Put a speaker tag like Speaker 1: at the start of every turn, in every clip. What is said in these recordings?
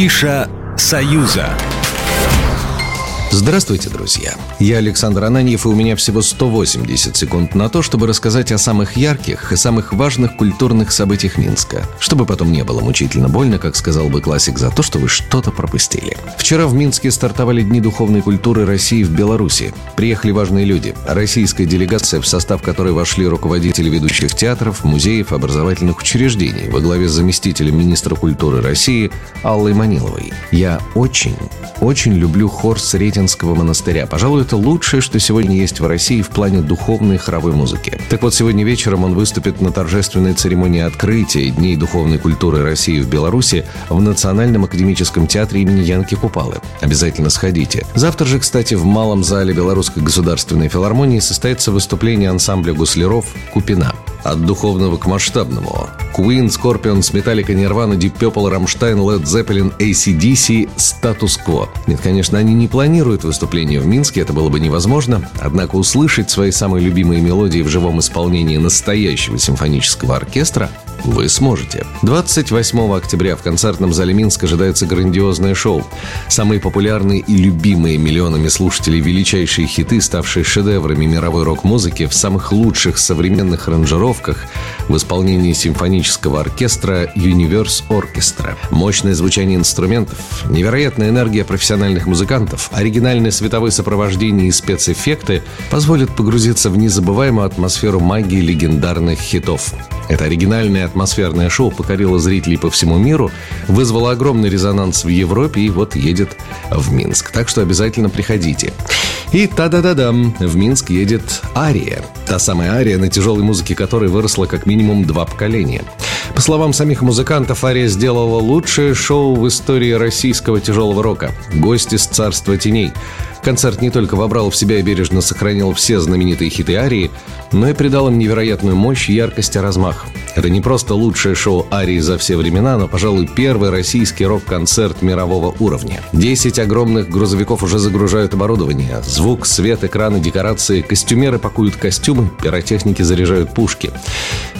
Speaker 1: Афиша «Союза».
Speaker 2: Здравствуйте, друзья! Я Александр Ананьев, и у меня всего 180 секунд на то, чтобы рассказать о самых ярких и самых важных культурных событиях Минска, чтобы потом не было мучительно больно, как сказал бы классик, за то, что вы что-то пропустили. Вчера в Минске стартовали Дни духовной культуры России в Беларуси. Приехали важные люди. Российская делегация, в состав которой вошли руководители ведущих театров, музеев, образовательных учреждений во главе с заместителем министра культуры России Аллой Маниловой. Я очень, очень люблю хор Сретен Сретенского монастыря. Пожалуй, это лучшее, что сегодня есть в России в плане духовной хоровой музыки. Так вот, сегодня вечером он выступит на торжественной церемонии открытия Дней духовной культуры России в Беларуси в Национальном академическом театре имени Янки Купалы. Обязательно сходите. Завтра же, кстати, в Малом зале Белорусской государственной филармонии состоится выступление ансамбля гусляров «Купина». От духовного к масштабному. Queen, Scorpions, Metallica, Nirvana, Deep Purple, Rammstein, Led Zeppelin, ACDC, статус-кво. Нет, конечно, они не планируют выступление в Минске, это было бы невозможно. Однако услышать свои самые любимые мелодии в живом исполнении настоящего симфонического оркестра вы сможете. 28 октября в концертном зале Минск ожидается грандиозное шоу. Самые популярные и любимые миллионами слушателей величайшие хиты, ставшие шедеврами мировой рок-музыки в самых лучших современных аранжировках в исполнении симфонического оркестра Universe Orchestra. Мощное звучание инструментов, невероятная энергия профессиональных музыкантов, оригинальное световое сопровождение и спецэффекты позволят погрузиться в незабываемую атмосферу магии легендарных хитов. Это оригинальное атмосферное шоу покорило зрителей по всему миру, вызвало огромный резонанс в Европе и вот едет в Минск. Так что обязательно приходите. И та-да-да-дам, в Минск едет Ария. Та самая Ария, на тяжелой музыке которой выросла как минимум два поколения. По словам самих музыкантов, Ария сделала лучшее шоу в истории российского тяжелого рока. Гости с царства теней. Концерт не только вобрал в себя и бережно сохранил все знаменитые хиты Арии, но и придал им невероятную мощь, яркость и размах. Это не просто лучшее шоу Арии за все времена, но, пожалуй, первый российский рок-концерт мирового уровня. Десять огромных грузовиков уже загружают оборудование. Звук, свет, экраны, декорации, костюмеры пакуют костюмы, пиротехники заряжают пушки.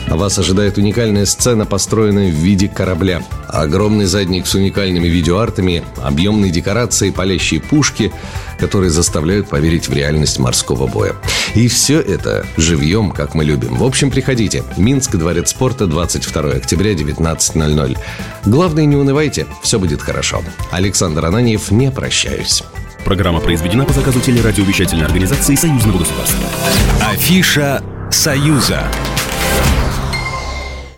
Speaker 2: А вас ожидает уникальная сцена, построенная в виде корабля. Огромный задник с уникальными видеоартами, объемные декорации, палящие пушки, которые заставляют поверить в реальность морского боя. И все это живьем, как мы любим. В общем, приходите. Минск, Дворец спорта, 22 октября, 19.00. Главное, не унывайте, все будет хорошо. Александр Ананьев, не прощаюсь.
Speaker 1: Программа произведена по заказу телерадиовещательной организации Союзного государства. Афиша «Союза».